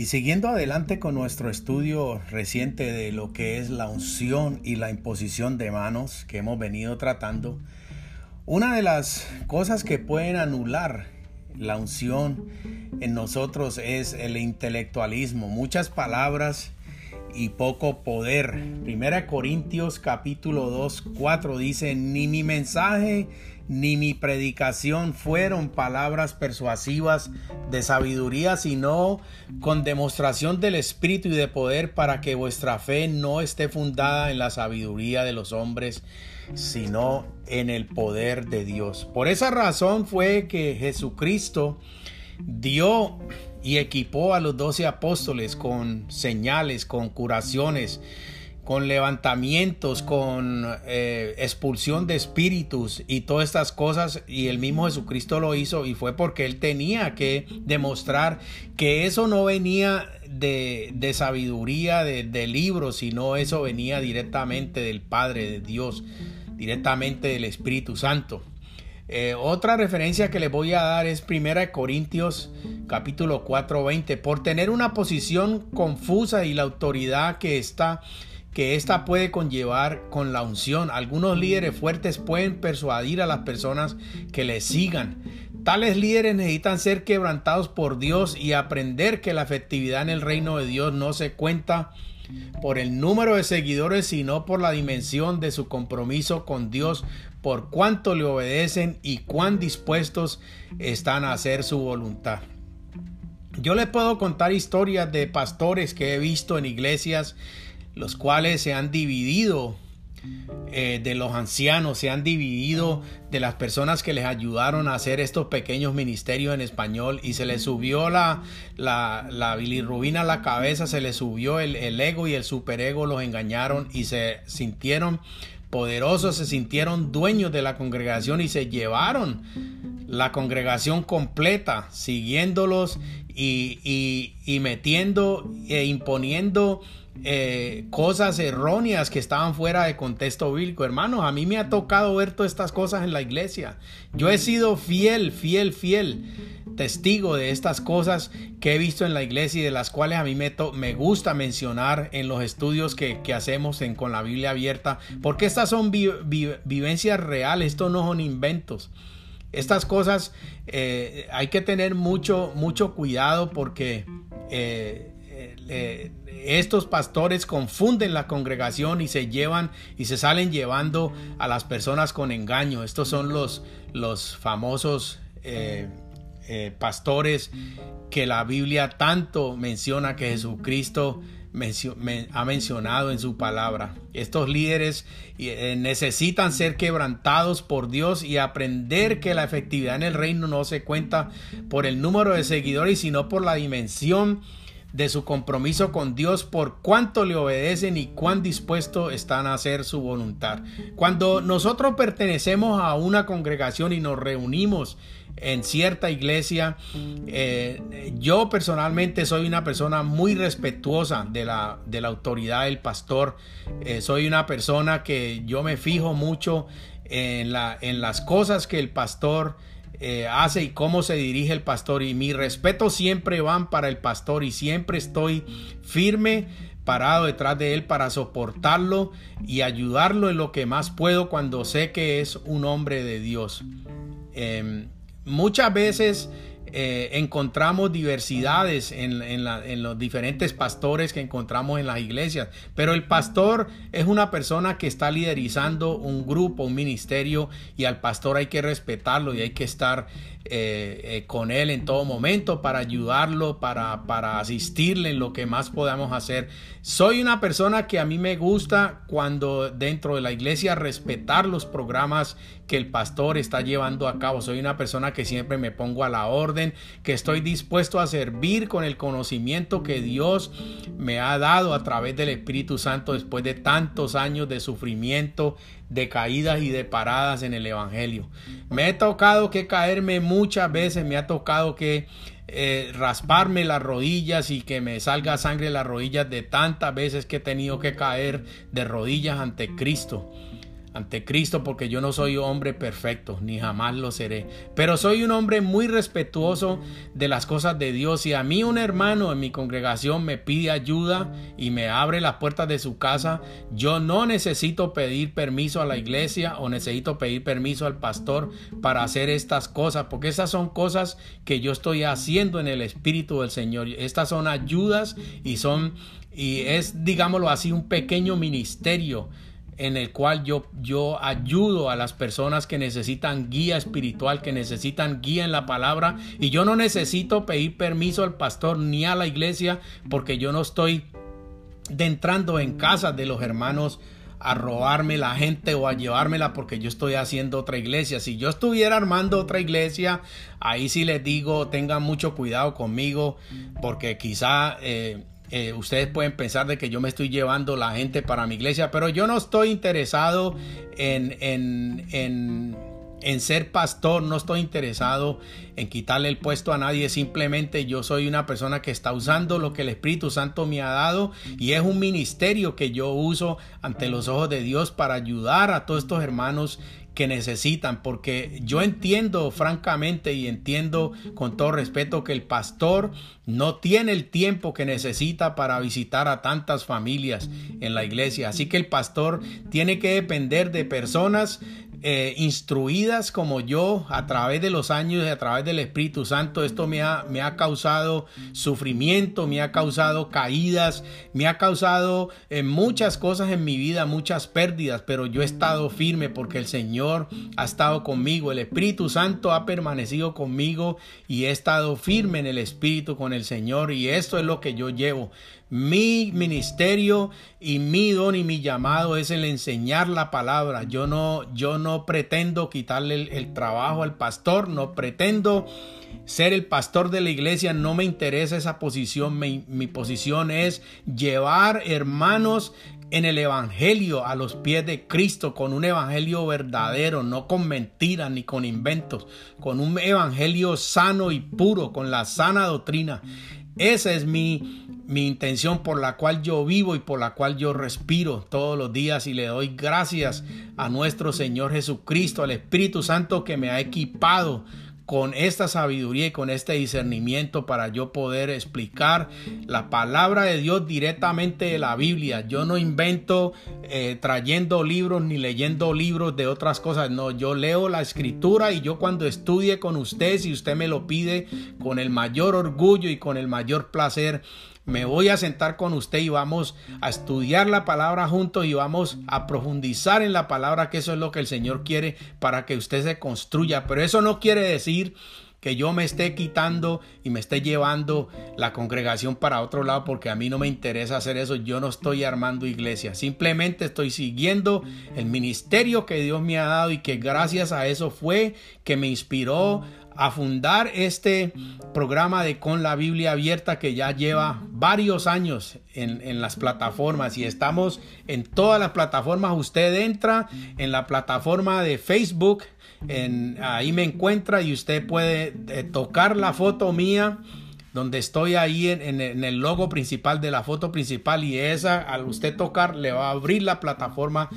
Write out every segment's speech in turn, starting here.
Y siguiendo adelante con nuestro estudio reciente de lo que es la unción y la imposición de manos que hemos venido tratando, una de las cosas que pueden anular la unción en nosotros es el intelectualismo. Muchas palabras y poco poder. Primera Corintios capítulo 2, 4 dice, ni mi mensaje ni mi predicación fueron palabras persuasivas de sabiduría, sino con demostración del Espíritu y de poder para que vuestra fe no esté fundada en la sabiduría de los hombres, sino en el poder de Dios. Por esa razón fue que Jesucristo dio y equipó a los doce apóstoles con señales, con curaciones, con levantamientos, con eh, expulsión de espíritus y todas estas cosas. Y el mismo Jesucristo lo hizo y fue porque él tenía que demostrar que eso no venía de, sabiduría, de, de libros, sino eso venía directamente del Padre, de Dios, directamente del Espíritu Santo. Eh, otra referencia que les voy a dar es 1 Corintios capítulo 4, 20. Por tener una posición confusa y la autoridad que está que ésta puede conllevar con la unción. Algunos líderes fuertes pueden persuadir a las personas que les sigan. Tales líderes necesitan ser quebrantados por Dios y aprender que la efectividad en el reino de Dios no se cuenta por el número de seguidores, sino por la dimensión de su compromiso con Dios, por cuánto le obedecen y cuán dispuestos están a hacer su voluntad. Yo les puedo contar historias de pastores que he visto en iglesias, los cuales se han dividido eh, de los ancianos, se han dividido de las personas que les ayudaron a hacer estos pequeños ministerios en español y se les subió la, la, bilirrubina a la cabeza, se les subió el, el ego y el superego los engañaron y se sintieron poderosos, se sintieron dueños de la congregación y se llevaron la congregación completa, siguiéndolos y, y metiendo e imponiendo eh, cosas erróneas que estaban fuera de contexto bíblico. Hermanos, a mí me ha tocado ver todas estas cosas en la iglesia. Yo he sido fiel, fiel, fiel testigo de estas cosas que he visto en la iglesia y de las cuales a mí me, me gusta mencionar en los estudios que, hacemos en, con la Biblia abierta, porque estas son vivencias reales, estos no son inventos. Estas cosas eh, hay que tener mucho, mucho cuidado porque eh, eh, estos pastores confunden la congregación y se llevan y se salen llevando a las personas con engaño. Estos son los, los famosos eh, eh, pastores que la Biblia tanto menciona que Jesucristo ha mencionado en su palabra. Estos líderes necesitan ser quebrantados por Dios y aprender que la efectividad en el reino no se cuenta por el número de seguidores, sino por la dimensión de su compromiso con Dios por cuánto le obedecen y cuán dispuestos están a hacer su voluntad. Cuando nosotros pertenecemos a una congregación y nos reunimos en cierta iglesia, eh, yo personalmente soy una persona muy respetuosa de la, de la autoridad del pastor. Eh, soy una persona que yo me fijo mucho en, la, en las cosas que el pastor eh, hace y cómo se dirige el pastor. Y mi respeto siempre van para el pastor y siempre estoy firme parado detrás de él para soportarlo y ayudarlo en lo que más puedo cuando sé que es un hombre de Dios. Em, muchas veces eh, encontramos diversidades en, los diferentes pastores que encontramos en las iglesias, pero el pastor es una persona que está liderizando un grupo, un ministerio, y al pastor hay que respetarlo y hay que estar eh, eh, con él en todo momento para ayudarlo, para, para asistirle en lo que más podamos hacer. Soy una persona que a mí me gusta cuando dentro de la iglesia respetar los programas que el pastor está llevando a cabo. Soy una persona que siempre me pongo a la orden, que estoy dispuesto a servir con el conocimiento que Dios me ha dado a través del Espíritu Santo después de tantos años de sufrimiento, de caídas y de paradas en el Evangelio. Me he tocado que caerme muchas veces, me ha tocado que eh, rasparme las rodillas y que me salga sangre en las rodillas de tantas veces que he tenido que caer de rodillas ante Cristo ante Cristo porque yo no soy hombre perfecto, ni jamás lo seré. Pero soy un hombre muy respetuoso de las cosas de Dios. Y a mí un hermano en mi congregación me pide ayuda y me abre las puertas de su casa, yo no necesito pedir permiso a la iglesia o necesito pedir permiso al pastor para hacer estas cosas, porque esas son cosas que yo estoy haciendo en el Espíritu del Señor. Estas son ayudas y son, y es, digámoslo así, un pequeño ministerio en el cual yo, yo ayudo a las personas que necesitan guía espiritual, que necesitan guía en la palabra. Y yo no necesito pedir permiso al pastor ni a la iglesia porque yo no estoy entrando en casa de los hermanos a robarme la gente o a llevármela porque yo estoy haciendo otra iglesia. Si yo estuviera armando otra iglesia, ahí sí les digo, tengan mucho cuidado conmigo porque quizá eh, eh, ustedes pueden pensar de que yo me estoy llevando la gente para mi iglesia, pero yo no estoy interesado en, en, en, en, ser pastor, no estoy interesado en quitarle el puesto a nadie, simplemente yo soy una persona que está usando lo que el Espíritu Santo me ha dado y es un ministerio que yo uso ante los ojos de Dios para ayudar a todos estos hermanos que necesitan, porque yo entiendo francamente y entiendo con todo respeto que el pastor no tiene el tiempo que necesita para visitar a tantas familias en la iglesia. Así que el pastor tiene que depender de personas eh, instruidas como yo a través de los años y a través del Espíritu Santo. Esto me ha, me ha causado sufrimiento, me ha causado caídas, me ha causado eh, muchas cosas en mi vida, muchas pérdidas, pero yo he estado firme porque el Señor ha estado conmigo, el Espíritu Santo ha permanecido conmigo y he estado firme en el Espíritu con el Señor y esto es lo que yo llevo. Mi ministerio y mi don y mi llamado es el enseñar la palabra. Yo no, yo no pretendo quitarle el, trabajo al pastor, no pretendo ser el pastor de la iglesia, no me interesa esa posición. Mi, mi posición es llevar hermanos en el Evangelio a los pies de Cristo, con un Evangelio verdadero, no con mentiras ni con inventos, con un Evangelio sano y puro, con la sana doctrina. Esa es mi, mi intención por la cual yo vivo y por la cual yo respiro todos los días y le doy gracias a nuestro Señor Jesucristo, al Espíritu Santo que me ha equipado con esta sabiduría y con este discernimiento para yo poder explicar la palabra de Dios directamente de la Biblia. Yo no invento eh, trayendo libros ni leyendo libros de otras cosas. No, yo leo la escritura y yo cuando estudie con usted, si usted me lo pide, con el mayor orgullo y con el mayor placer, me voy a sentar con usted y vamos a estudiar la palabra juntos y vamos a profundizar en la palabra, que eso es lo que el Señor quiere para que usted se construya. Pero eso no quiere decir que yo me esté quitando y me esté llevando la congregación para otro lado porque a mí no me interesa hacer eso. Yo no estoy armando iglesia. Simplemente estoy siguiendo el ministerio que Dios me ha dado y que gracias a eso fue que me inspiró a fundar este programa de Con la Biblia Abierta que ya lleva varios años en, las plataformas y estamos en todas las plataformas. Usted entra en la plataforma de Facebook, en, ahí me encuentra y usted puede eh, tocar la foto mía donde estoy ahí en, en, el logo principal de la foto principal y esa al usted tocar le va a abrir la plataforma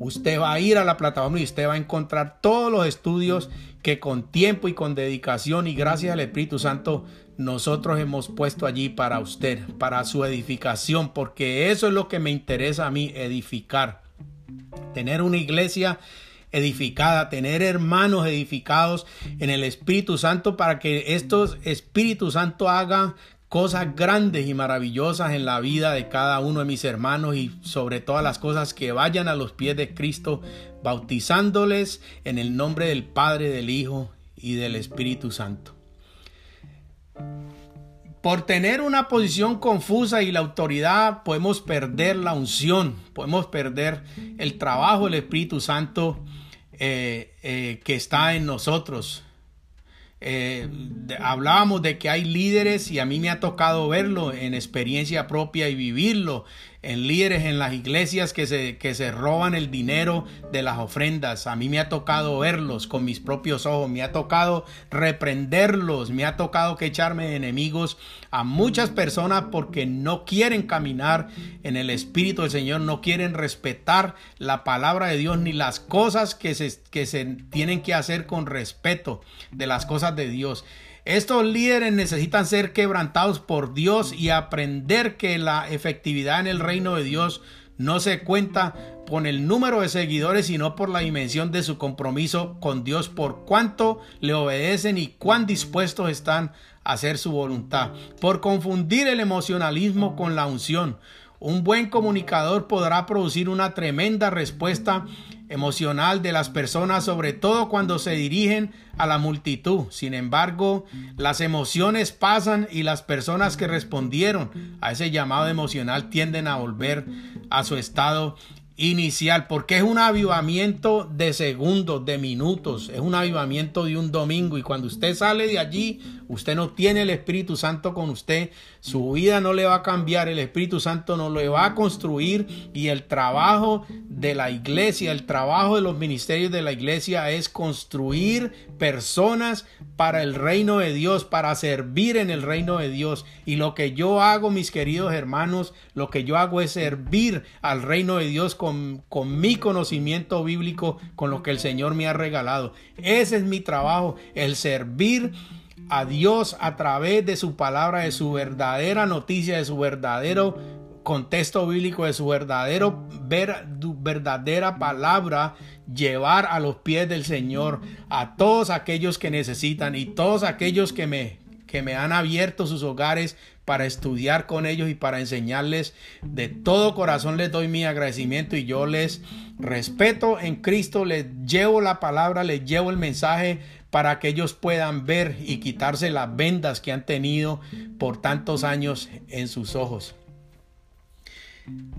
Usted va a ir a la plataforma y usted va a encontrar todos los estudios que con tiempo y con dedicación y gracias al Espíritu Santo nosotros hemos puesto allí para usted, para su edificación, porque eso es lo que me interesa a mí, edificar. Tener una iglesia edificada, tener hermanos edificados en el Espíritu Santo para que estos Espíritu Santo hagan cosas grandes y maravillosas en la vida de cada uno de mis hermanos y sobre todas las cosas que vayan a los pies de Cristo, bautizándoles en el nombre del Padre, del Hijo y del Espíritu Santo. Por tener una posición confusa y la autoridad podemos perder la unción, podemos perder el trabajo del Espíritu Santo eh, eh, que está en nosotros. Eh, hablábamos de que hay líderes y a mí me ha tocado verlo en experiencia propia y vivirlo en líderes en las iglesias que se, que se roban el dinero de las ofrendas. A mí me ha tocado verlos con mis propios ojos, me ha tocado reprenderlos, me ha tocado que echarme de enemigos a muchas personas porque no quieren caminar en el Espíritu del Señor, no quieren respetar la palabra de Dios ni las cosas que se, que se tienen que hacer con respeto de las cosas de Dios. Estos líderes necesitan ser quebrantados por Dios y aprender que la efectividad en el reino de Dios no se cuenta con el número de seguidores, sino por la dimensión de su compromiso con Dios, por cuánto le obedecen y cuán dispuestos están a hacer su voluntad. Por confundir el emocionalismo con la unción. Un buen comunicador podrá producir una tremenda respuesta emocional de las personas, sobre todo cuando se dirigen a la multitud. Sin embargo, las emociones pasan y las personas que respondieron a ese llamado emocional tienden a volver a su estado inicial, porque es un avivamiento de segundos, de minutos, es un avivamiento de un domingo y cuando usted sale de allí, usted no tiene el Espíritu Santo con usted, su vida no le va a cambiar, el Espíritu Santo no le va a construir y el trabajo de la iglesia, el trabajo de los ministerios de la iglesia es construir personas para el reino de Dios, para servir en el reino de Dios. Y lo que yo hago, mis queridos hermanos, lo que yo hago es servir al reino de Dios con, con mi conocimiento bíblico, con lo que el Señor me ha regalado. Ese es mi trabajo, el servir a Dios a través de su palabra, de su verdadera noticia, de su verdadero contexto bíblico, de su verdadero ver, verdadera palabra, llevar a los pies del Señor a todos aquellos que necesitan y todos aquellos que me, que me han abierto sus hogares para estudiar con ellos y para enseñarles. De todo corazón les doy mi agradecimiento y yo les respeto en Cristo, les llevo la palabra, les llevo el mensaje para que ellos puedan ver y quitarse las vendas que han tenido por tantos años en sus ojos.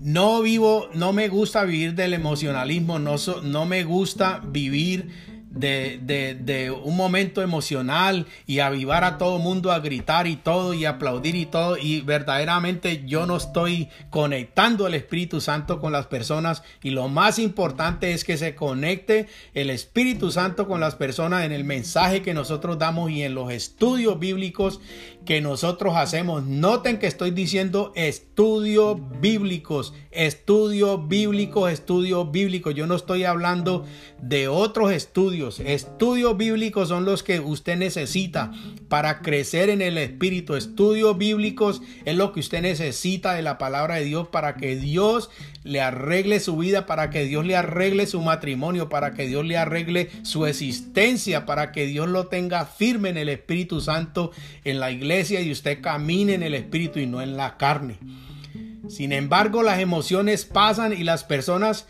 No vivo, no me gusta vivir del emocionalismo, no, no me gusta vivir de, de, un momento emocional y avivar a todo mundo a gritar y todo y aplaudir y todo y verdaderamente yo no estoy conectando el Espíritu Santo con las personas y lo más importante es que se conecte el Espíritu Santo con las personas en el mensaje que nosotros damos y en los estudios bíblicos que nosotros hacemos. Noten que estoy diciendo estudios bíblicos, estudios bíblicos, estudios bíblicos. Yo no estoy hablando de otros estudios estudios. bíblicos son los que usted necesita para crecer en el Espíritu. Estudios bíblicos es lo que usted necesita de la palabra de Dios para que Dios le arregle su vida, para que Dios le arregle su matrimonio, para que Dios le arregle su existencia, para que Dios lo tenga firme en el Espíritu Santo en la iglesia y usted camine en el Espíritu y no en la carne. Sin embargo, las emociones pasan y las personas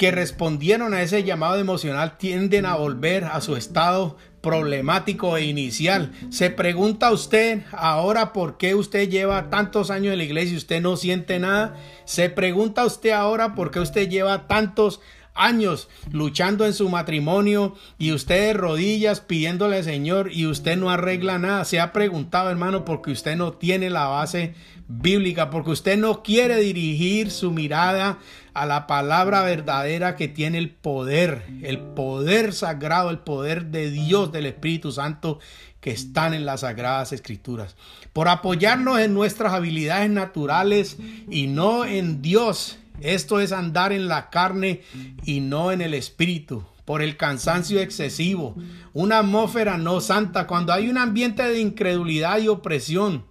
que respondieron a ese llamado emocional tienden a volver a su estado problemático e inicial. Se pregunta usted ahora por qué usted lleva tantos años en la iglesia y usted no siente nada. Se pregunta usted ahora por qué usted lleva tantos años luchando en su matrimonio y usted de rodillas pidiéndole al Señor y usted no arregla nada. Se ha preguntado, hermano, porque usted no tiene la base bíblica, porque usted no quiere dirigir su mirada a la palabra verdadera que tiene el poder, el poder sagrado, el poder de Dios, del Espíritu Santo que están en las sagradas escrituras. Por apoyarnos en nuestras habilidades naturales y no en Dios. Esto es andar en la carne y no en el espíritu por el cansancio excesivo, una atmósfera no santa, cuando hay un ambiente de incredulidad y opresión,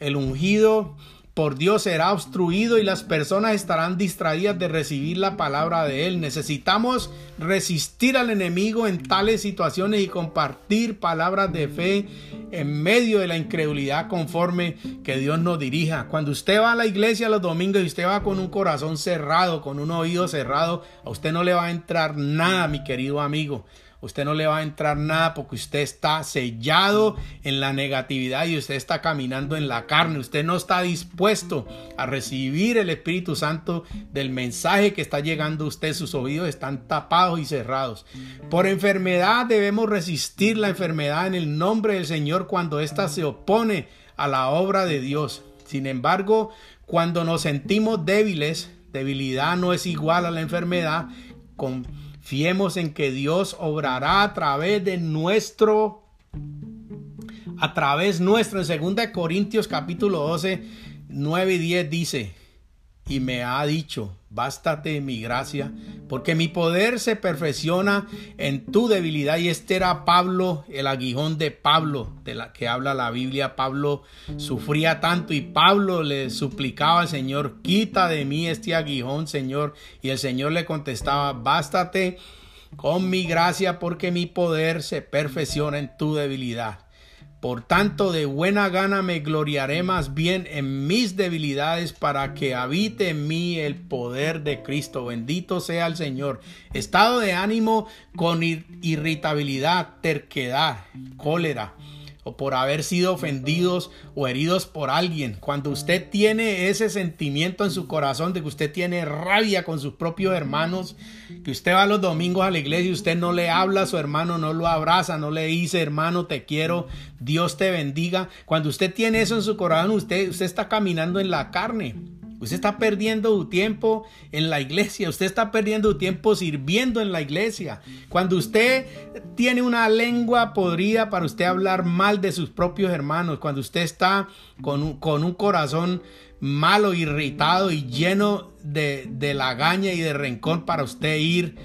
el ungido por Dios será obstruido y las personas estarán distraídas de recibir la palabra de Él. Necesitamos resistir al enemigo en tales situaciones y compartir palabras de fe en medio de la incredulidad conforme que Dios nos dirija. Cuando usted va a la iglesia los domingos y usted va con un corazón cerrado, con un oído cerrado, a usted no le va a entrar nada, mi querido amigo usted no le va a entrar nada porque usted está sellado en la negatividad y usted está caminando en la carne. Usted no está dispuesto a recibir el Espíritu Santo del mensaje que está llegando a usted. Sus oídos están tapados y cerrados. Por enfermedad debemos resistir la enfermedad en el nombre del Señor cuando ésta se opone a la obra de Dios. Sin embargo, cuando nos sentimos débiles, debilidad no es igual a la enfermedad. Fiemos en que Dios obrará a través de nuestro a través nuestro. En 2 Corintios capítulo 12 9 y 10 dice y me ha dicho, bástate mi gracia, porque mi poder se perfecciona en tu debilidad. Y este era Pablo, el aguijón de Pablo, de la que habla la Biblia. Pablo sufría tanto y Pablo le suplicaba al Señor, quita de mí este aguijón, Señor. Y el Señor le contestaba, bástate con mi gracia, porque mi poder se perfecciona en tu debilidad. Por tanto, de buena gana me gloriaré más bien en mis debilidades para que habite en mí el poder de Cristo. Bendito sea el Señor. Estado de ánimo con irritabilidad, terquedad, cólera o por haber sido ofendidos o heridos por alguien. Cuando usted tiene ese sentimiento en su corazón de que usted tiene rabia con sus propios hermanos, que usted va los domingos a la iglesia y usted no le habla a su hermano, no lo abraza, no le dice, hermano, te quiero, Dios te bendiga. Cuando usted tiene eso en su corazón, usted, usted está caminando en la carne. Usted está perdiendo su tiempo en la iglesia, usted está perdiendo su tiempo sirviendo en la iglesia. Cuando usted tiene una lengua podrida para usted hablar mal de sus propios hermanos, cuando usted está con un, con un corazón malo, irritado y lleno de, de lagaña y de rencor para usted ir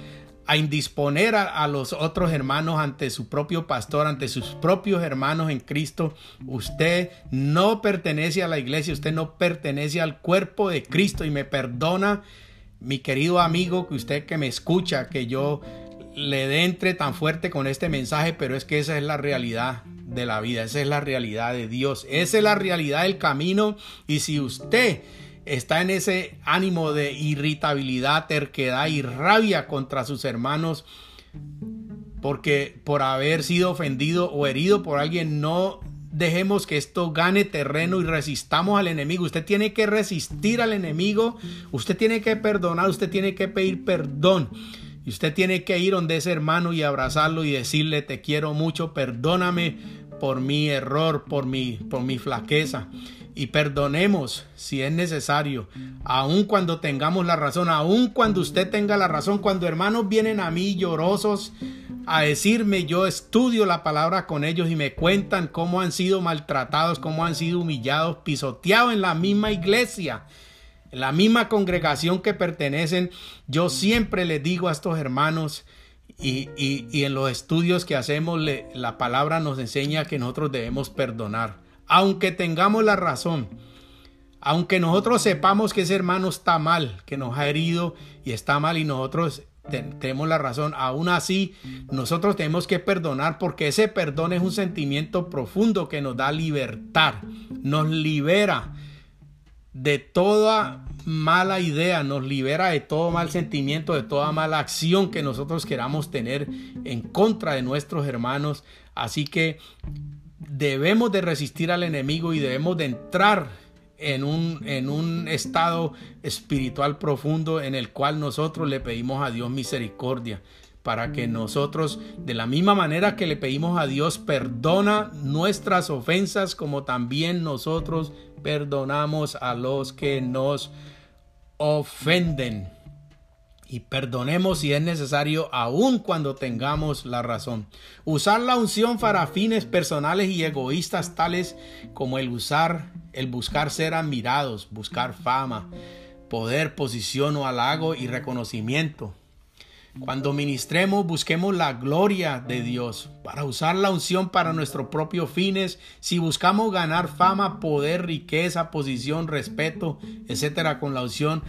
a indisponer a, los otros hermanos ante su propio pastor, ante sus propios hermanos en Cristo. Usted no pertenece a la iglesia, usted no pertenece al cuerpo de Cristo y me perdona, mi querido amigo, que usted que me escucha, que yo le dé entre tan fuerte con este mensaje, pero es que esa es la realidad de la vida, esa es la realidad de Dios, esa es la realidad del camino y si usted está en ese ánimo de irritabilidad, terquedad y rabia contra sus hermanos, porque por haber sido ofendido o herido por alguien, no dejemos que esto gane terreno y resistamos al enemigo. Usted tiene que resistir al enemigo, usted tiene que perdonar, usted tiene que pedir perdón. Y usted tiene que ir donde ese hermano y abrazarlo y decirle te quiero mucho, perdóname por mi error, por mi, por mi flaqueza y perdonemos si es necesario, aun cuando tengamos la razón, aun cuando usted tenga la razón, cuando hermanos vienen a mí llorosos a decirme, yo estudio la palabra con ellos y me cuentan cómo han sido maltratados, cómo han sido humillados, pisoteados en la misma iglesia, en la misma congregación que pertenecen, yo siempre les digo a estos hermanos, y, y, en los estudios que hacemos, la palabra nos enseña que nosotros debemos perdonar aunque tengamos la razón, aunque nosotros sepamos que ese hermano está mal, que nos ha herido y está mal y nosotros tenemos la razón, aún así nosotros tenemos que perdonar porque ese perdón es un sentimiento profundo que nos da libertad, nos libera de toda mala idea, nos libera de todo mal sentimiento, de toda mala acción que nosotros queramos tener en contra de nuestros hermanos. Así que debemos de resistir al enemigo y debemos de entrar en un, en un estado espiritual profundo en el cual nosotros le pedimos a Dios misericordia para que nosotros, de la misma manera que le pedimos a Dios, perdona nuestras ofensas como también nosotros perdonamos a los que nos ofenden y perdonemos si es necesario, aun cuando tengamos la razón. Usar la unción para fines personales y egoístas tales como el usar, el buscar ser admirados, buscar fama, poder, posición o halago y reconocimiento. Cuando ministremos, busquemos la gloria de Dios para usar la unción para nuestros propios fines. Si buscamos ganar fama, poder, riqueza, posición, respeto, etcétera, con la unción,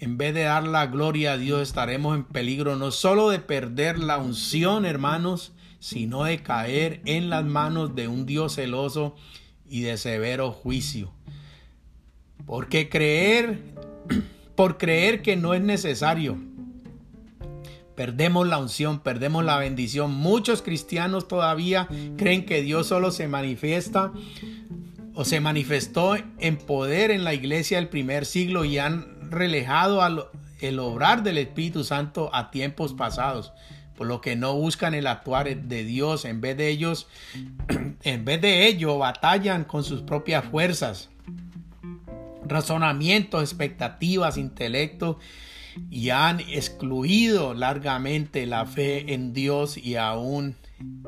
en vez de dar la gloria a Dios, estaremos en peligro no solo de perder la unción, hermanos, sino de caer en las manos de un Dios celoso y de severo juicio. Porque creer, por creer que no es necesario, perdemos la unción, perdemos la bendición. Muchos cristianos todavía creen que Dios solo se manifiesta o se manifestó en poder en la iglesia del primer siglo y han relejado al, el obrar del Espíritu Santo a tiempos pasados por lo que no buscan el actuar de Dios, en vez de ellos, en vez de ello, batallan con sus propias fuerzas, razonamientos, expectativas, intelecto, y han excluido largamente la fe en Dios y aún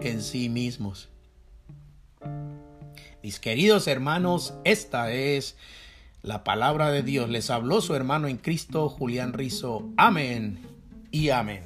en sí mismos. Mis queridos hermanos, esta es la palabra de Dios. Les habló su hermano en Cristo, Julián Rizo. Amén y amén.